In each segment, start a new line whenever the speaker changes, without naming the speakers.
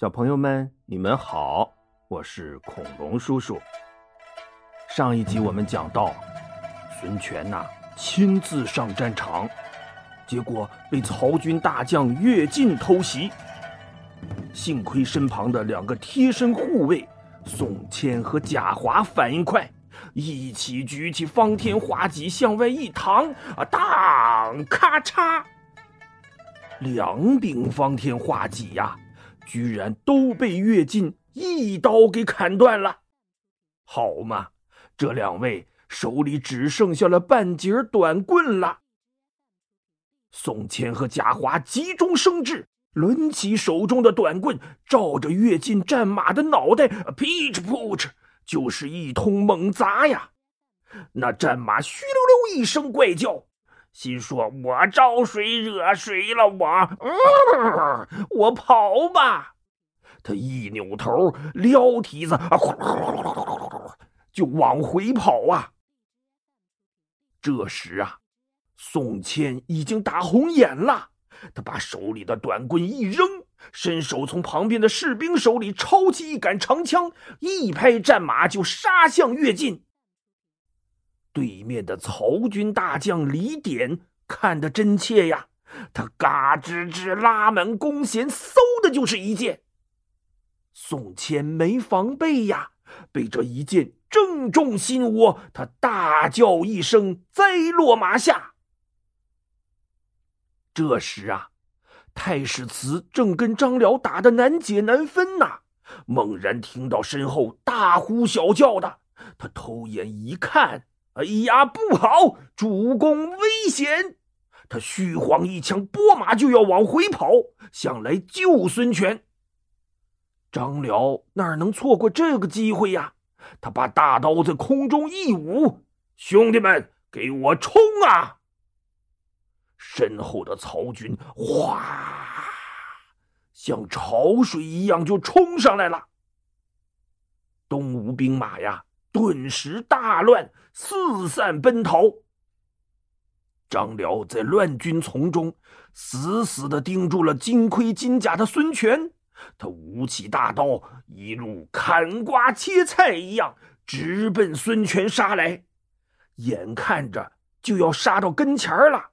小朋友们，你们好，我是恐龙叔叔。上一集我们讲到，孙权呐亲自上战场，结果被曹军大将乐进偷袭。幸亏身旁的两个贴身护卫宋谦和贾华反应快，一起举起方天画戟向外一躺，啊，当咔嚓，两柄方天画戟呀，居然都被乐进一刀给砍断了。好嘛，这两位手里只剩下了半截短棍了。宋谦和贾华急中生智。抡起手中的短棍，照着跃进战马的脑袋，噼哧扑哧，就是一通猛砸呀！那战马嘘溜溜一声怪叫，心说：“我招谁惹谁了？我，嗯，我跑吧！”他一扭头，撩蹄子啊，就往回跑啊！这时啊，宋谦已经打红眼了。他把手里的短棍一扔，伸手从旁边的士兵手里抄起一杆长枪，一拍战马就杀向跃进。对面的曹军大将李典看得真切呀，他嘎吱吱拉满弓弦，嗖的就是一箭。宋谦没防备呀，被这一箭正中心窝，他大叫一声，栽落马下。这时啊，太史慈正跟张辽打得难解难分呐，猛然听到身后大呼小叫的，他偷眼一看，哎呀，不好，主公危险！他虚晃一枪，拨马就要往回跑，想来救孙权。张辽哪能错过这个机会呀？他把大刀在空中一舞，兄弟们，给我冲啊！身后的曹军哗，像潮水一样就冲上来了。东吴兵马呀，顿时大乱，四散奔逃。张辽在乱军丛中死死的盯住了金盔金甲的孙权，他舞起大刀，一路砍瓜切菜一样，直奔孙权杀来，眼看着就要杀到跟前了。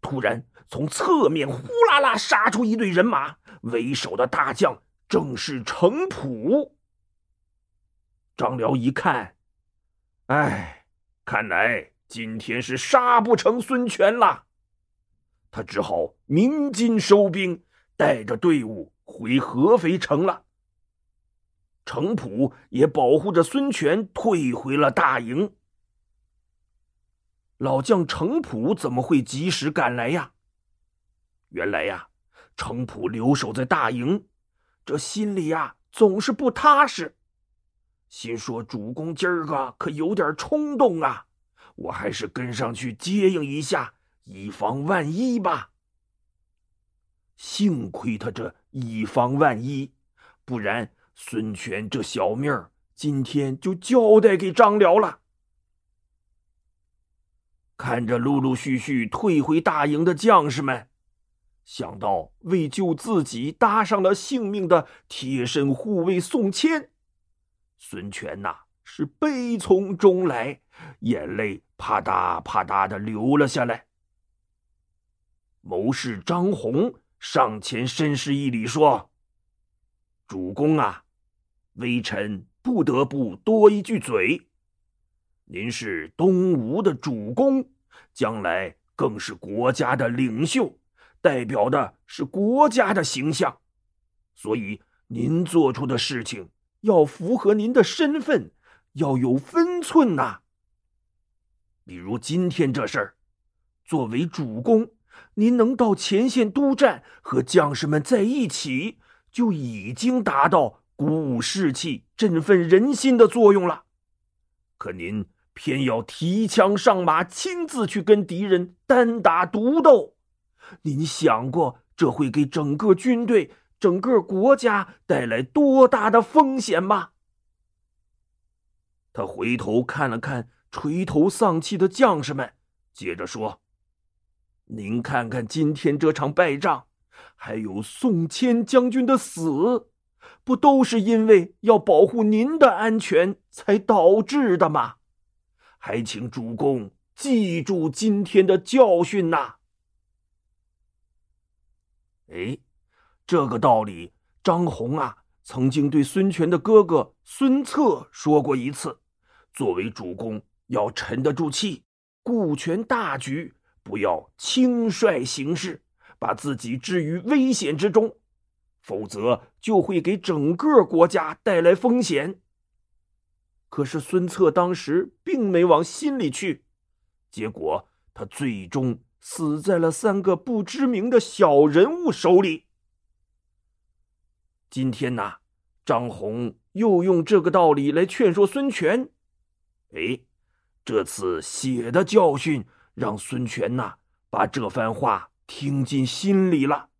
突然，从侧面呼啦啦杀出一队人马，为首的大将正是程普。张辽一看，哎，看来今天是杀不成孙权了，他只好鸣金收兵，带着队伍回合肥城了。程普也保护着孙权退回了大营。老将程普怎么会及时赶来呀？原来呀，程普留守在大营，这心里呀总是不踏实，心说主公今儿个可有点冲动啊，我还是跟上去接应一下，以防万一吧。幸亏他这以防万一，不然孙权这小命儿今天就交代给张辽了。看着陆陆续续退回大营的将士们，想到为救自己搭上了性命的贴身护卫宋谦，孙权呐是悲从中来，眼泪啪嗒啪嗒的流了下来。谋士张宏上前深施一礼，说：“主公啊，微臣不得不多一句嘴。”您是东吴的主公，将来更是国家的领袖，代表的是国家的形象，所以您做出的事情要符合您的身份，要有分寸呐。比如今天这事儿，作为主公，您能到前线督战，和将士们在一起，就已经达到鼓舞士气、振奋人心的作用了。可您。偏要提枪上马，亲自去跟敌人单打独斗，您想过这会给整个军队、整个国家带来多大的风险吗？他回头看了看垂头丧气的将士们，接着说：“您看看今天这场败仗，还有宋谦将军的死，不都是因为要保护您的安全才导致的吗？还请主公记住今天的教训呐！哎，这个道理，张宏啊，曾经对孙权的哥哥孙策说过一次。作为主公，要沉得住气，顾全大局，不要轻率行事，把自己置于危险之中。否则就会给整个国家带来风险。可是孙策当时并没往心里去，结果他最终死在了三个不知名的小人物手里。今天呐，张宏又用这个道理来劝说孙权。哎，这次血的教训让孙权呐把这番话听进心里了。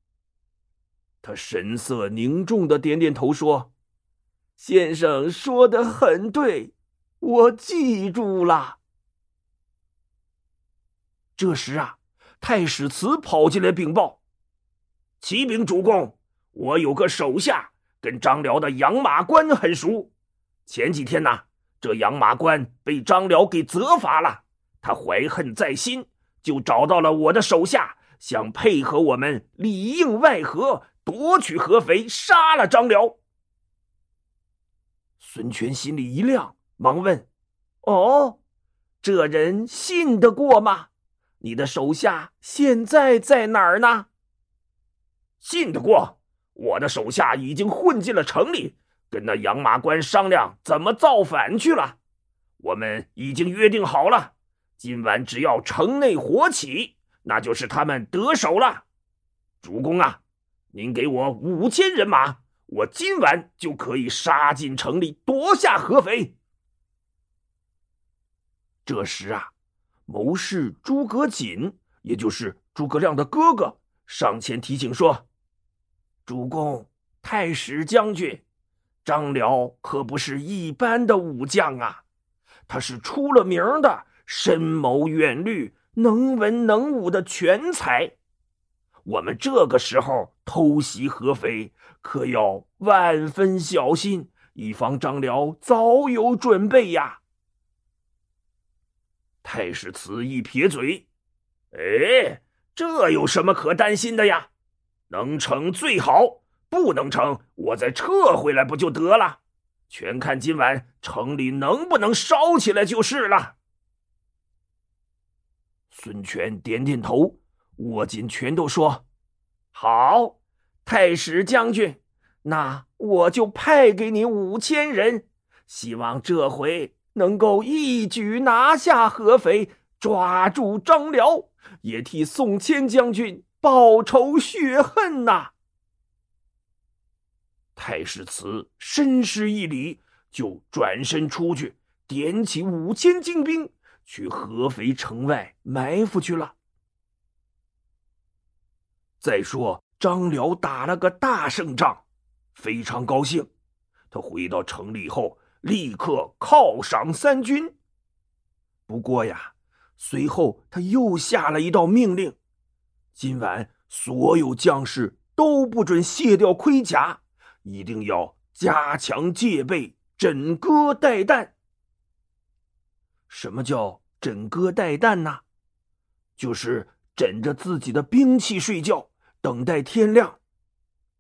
他神色凝重的点点头说：“先生说的很对，我记住了。”这时啊，太史慈跑进来禀报：“启禀主公，我有个手下跟张辽的养马官很熟。前几天呢，这养马官被张辽给责罚了，他怀恨在心，就找到了我的手下，想配合我们里应外合。”夺取合肥，杀了张辽。孙权心里一亮，忙问：“哦，这人信得过吗？你的手下现在在哪儿呢？”“信得过，我的手下已经混进了城里，跟那养马官商量怎么造反去了。我们已经约定好了，今晚只要城内火起，那就是他们得手了。主公啊！”您给我五千人马，我今晚就可以杀进城里，夺下合肥。这时啊，谋士诸葛瑾，也就是诸葛亮的哥哥，上前提醒说：“主公，太史将军，张辽可不是一般的武将啊，他是出了名的深谋远虑、能文能武的全才。”我们这个时候偷袭合肥，可要万分小心，以防张辽早有准备呀。太史慈一撇嘴：“哎，这有什么可担心的呀？能成最好，不能成，我再撤回来不就得了？全看今晚城里能不能烧起来就是了。”孙权点点头。握紧拳头说：“好，太史将军，那我就派给你五千人，希望这回能够一举拿下合肥，抓住张辽，也替宋谦将军报仇雪恨呐。”太史慈深施一礼，就转身出去，点起五千精兵，去合肥城外埋伏去了。再说张辽打了个大胜仗，非常高兴。他回到城里后，立刻犒赏三军。不过呀，随后他又下了一道命令：今晚所有将士都不准卸掉盔甲，一定要加强戒备，枕戈待旦。什么叫枕戈待旦呢？就是枕着自己的兵器睡觉。等待天亮，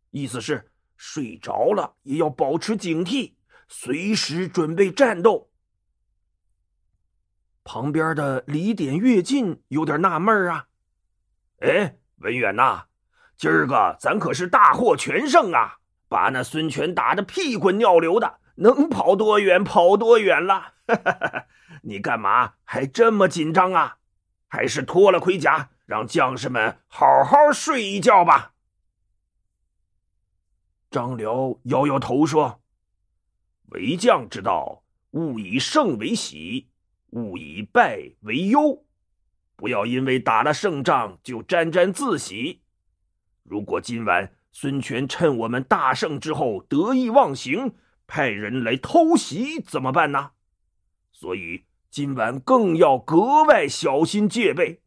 意思是睡着了也要保持警惕，随时准备战斗。旁边的李典、乐进有点纳闷啊，哎，文远呐，今儿个咱可是大获全胜啊，把那孙权打得屁滚尿流的，能跑多远跑多远了。你干嘛还这么紧张啊？还是脱了盔甲？让将士们好好睡一觉吧。张辽摇摇头说：“为将之道，勿以胜为喜，勿以败为忧。不要因为打了胜仗就沾沾自喜。如果今晚孙权趁我们大胜之后得意忘形，派人来偷袭，怎么办呢？所以今晚更要格外小心戒备。”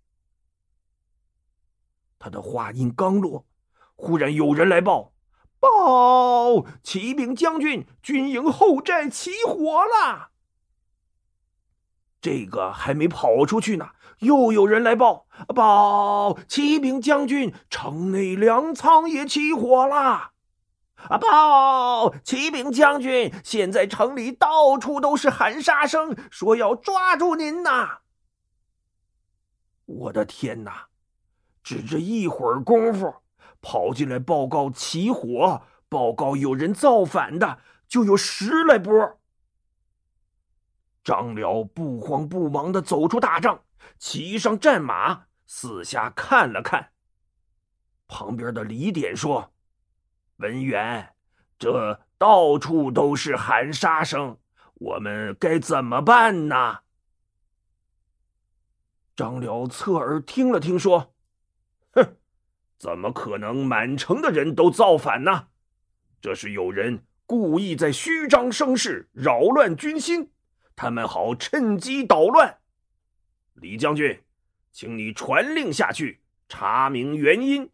他的话音刚落，忽然有人来报：报！启禀将军，军营后寨起火了。这个还没跑出去呢，又有人来报：报！启禀将军，城内粮仓也起火了。啊！报！启禀将军，现在城里到处都是喊杀声，说要抓住您呐！我的天哪！只这一会儿功夫，跑进来报告起火、报告有人造反的，就有十来波。张辽不慌不忙的走出大帐，骑上战马，四下看了看。旁边的李典说。文远，这到处都是喊杀声，我们该怎么办呢？张辽侧耳听了听，说：“哼，怎么可能满城的人都造反呢？这是有人故意在虚张声势，扰乱军心，他们好趁机捣乱。李将军，请你传令下去，查明原因，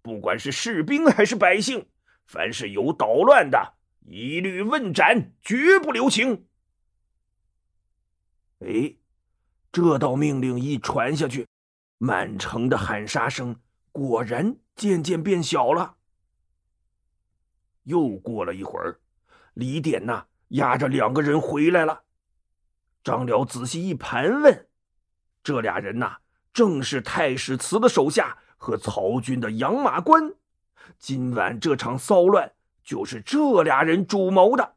不管是士兵还是百姓。”凡是有捣乱的，一律问斩，绝不留情。哎，这道命令一传下去，满城的喊杀声果然渐渐变小了。又过了一会儿，李典呐押着两个人回来了。张辽仔细一盘问，这俩人呐正是太史慈的手下和曹军的养马官。今晚这场骚乱就是这俩人主谋的。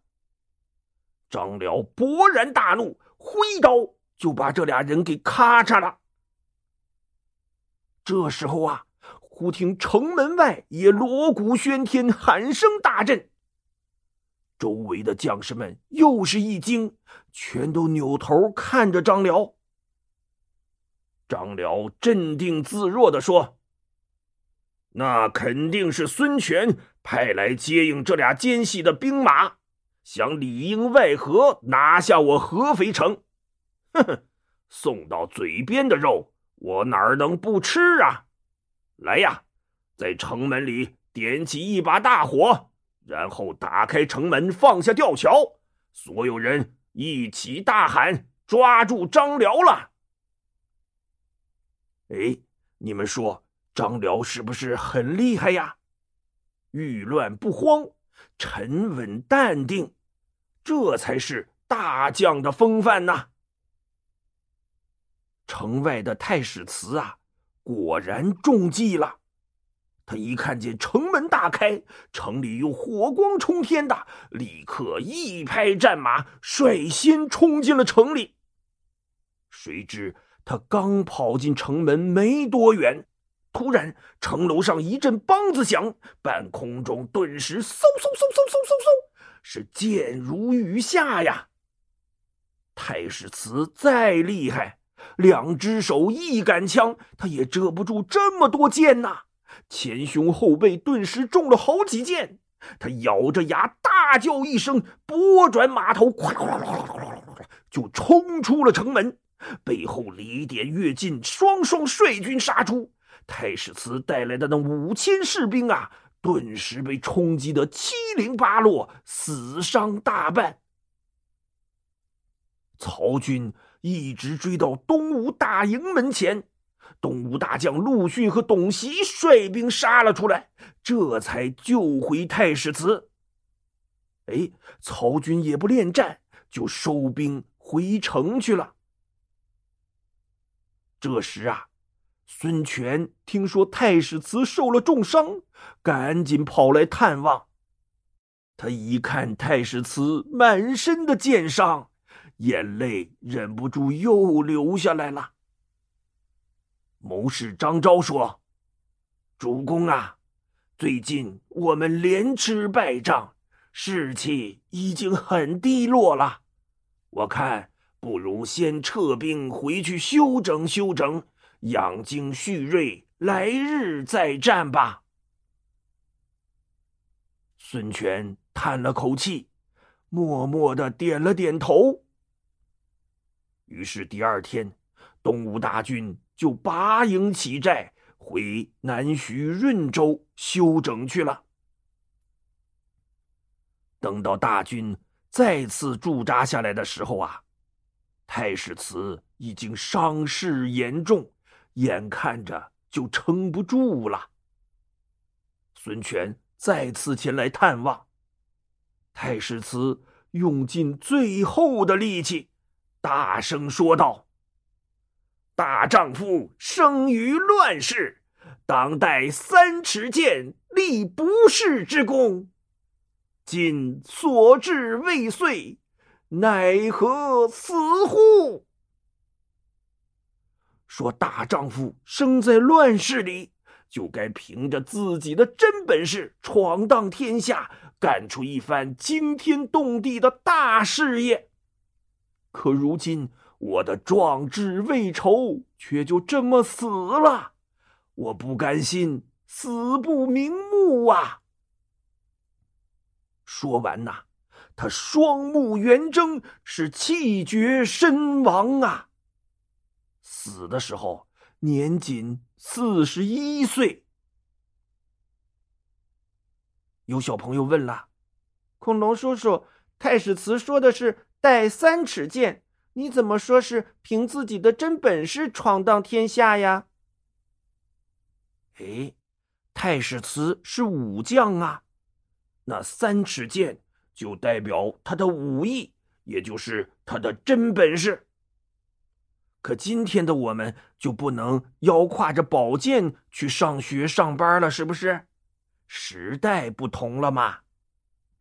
张辽勃然大怒，挥刀就把这俩人给咔嚓了。这时候啊，忽听城门外也锣鼓喧天，喊声大震。周围的将士们又是一惊，全都扭头看着张辽。张辽镇定自若的说。那肯定是孙权派来接应这俩奸细的兵马，想里应外合拿下我合肥城。哼哼，送到嘴边的肉，我哪能不吃啊？来呀，在城门里点起一把大火，然后打开城门，放下吊桥，所有人一起大喊：“抓住张辽了！”哎，你们说？张辽是不是很厉害呀？遇乱不慌，沉稳淡定，这才是大将的风范呐。城外的太史慈啊，果然中计了。他一看见城门大开，城里又火光冲天的，立刻一拍战马，率先冲进了城里。谁知他刚跑进城门没多远。突然，城楼上一阵梆子响，半空中顿时嗖嗖嗖嗖嗖嗖嗖，是箭如雨下呀！太史慈再厉害，两只手一杆枪，他也遮不住这么多箭呐！前胸后背顿时中了好几箭，他咬着牙大叫一声，拨转马头，就冲出了城门。背后李典、乐进双双率军杀出。太史慈带来的那五千士兵啊，顿时被冲击得七零八落，死伤大半。曹军一直追到东吴大营门前，东吴大将陆逊和董袭率兵杀了出来，这才救回太史慈。哎，曹军也不恋战，就收兵回城去了。这时啊。孙权听说太史慈受了重伤，赶紧跑来探望。他一看太史慈满身的箭伤，眼泪忍不住又流下来了。谋士张昭说：“主公啊，最近我们连吃败仗，士气已经很低落了。我看不如先撤兵回去休整休整。”养精蓄锐，来日再战吧。孙权叹了口气，默默的点了点头。于是第二天，东吴大军就拔营起寨，回南徐润州休整去了。等到大军再次驻扎下来的时候啊，太史慈已经伤势严重，眼看着就撑不住了。孙权再次前来探望，太史慈用尽最后的力气，大声说道：“大丈夫生于乱世，当代三尺剑，立不世之功。”今所至未遂，奈何死乎？说大丈夫生在乱世里，就该凭着自己的真本事闯荡天下，干出一番惊天动地的大事业。可如今我的壮志未酬，却就这么死了，我不甘心死不瞑目啊！说完呐，他双目圆睁，是气绝身亡啊。死的时候年仅四十一岁。有小朋友问了：“
恐龙叔叔，太史慈说的是带三尺剑，你怎么说是凭自己的真本事闯荡天下呀？”
哎，太史慈是武将啊。那三尺剑就代表他的武艺，也就是他的真本事。可今天的我们就不能腰挎着宝剑去上学上班了，是不是？时代不同了嘛。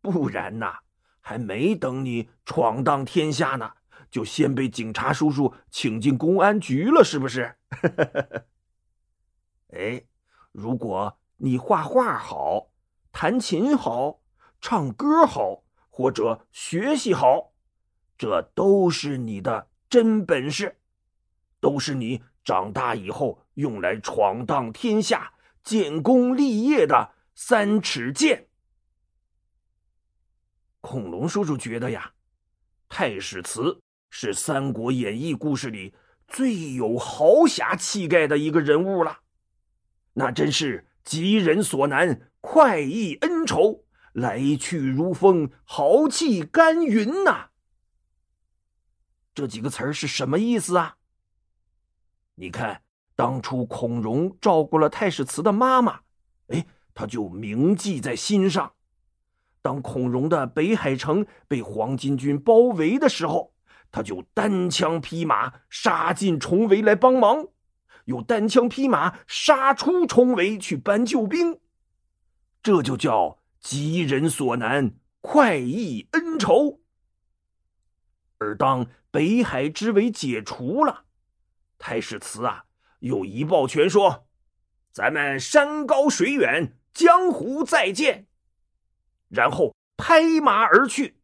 不然呐，还没等你闯荡天下呢，就先被警察叔叔请进公安局了，是不是？哎，如果你画画好。弹琴好，唱歌好，或者学习好，这都是你的真本事，都是你长大以后用来闯荡天下、建功立业的三尺剑。恐龙叔叔觉得呀，太史慈是《三国演义》故事里最有豪侠气概的一个人物了，那真是急人所难。快意恩仇，来去如风，豪气干云呐！这几个词儿是什么意思啊？你看，当初孔融照顾了太史慈的妈妈，哎，他就铭记在心上。当孔融的北海城被黄巾军包围的时候，他就单枪匹马杀进重围来帮忙，又单枪匹马杀出重围去搬救兵。这就叫急人所难，快意恩仇。而当北海之围解除了，太史慈啊，又一抱拳说：“咱们山高水远，江湖再见。”然后拍马而去。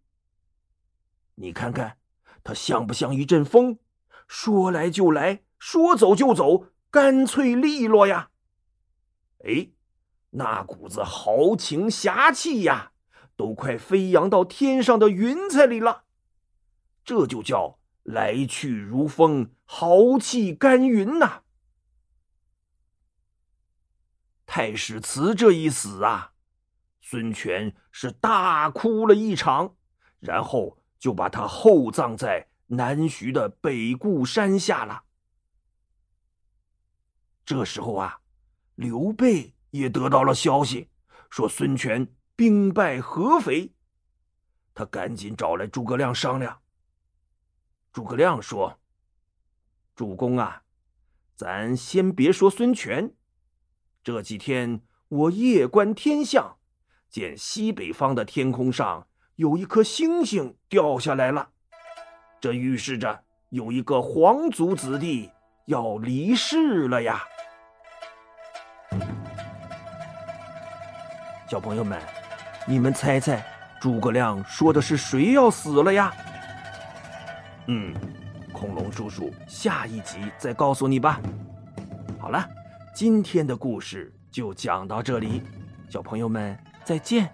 你看看，他像不像一阵风？说来就来，说走就走，干脆利落呀！哎。那股子豪情侠气呀，都快飞扬到天上的云彩里了。这就叫来去如风，豪气干云呐！太史慈这一死啊，孙权是大哭了一场，然后就把他厚葬在南徐的北固山下了。这时候啊，刘备。也得到了消息，说孙权兵败合肥，他赶紧找来诸葛亮商量。诸葛亮说：“主公啊，咱先别说孙权，这几天我夜观天象，见西北方的天空上有一颗星星掉下来了，这预示着有一个皇族子弟要离世了呀。”小朋友们，你们猜猜，诸葛亮说的是谁要死了呀？嗯，恐龙叔叔下一集再告诉你吧。好了，今天的故事就讲到这里，小朋友们再见。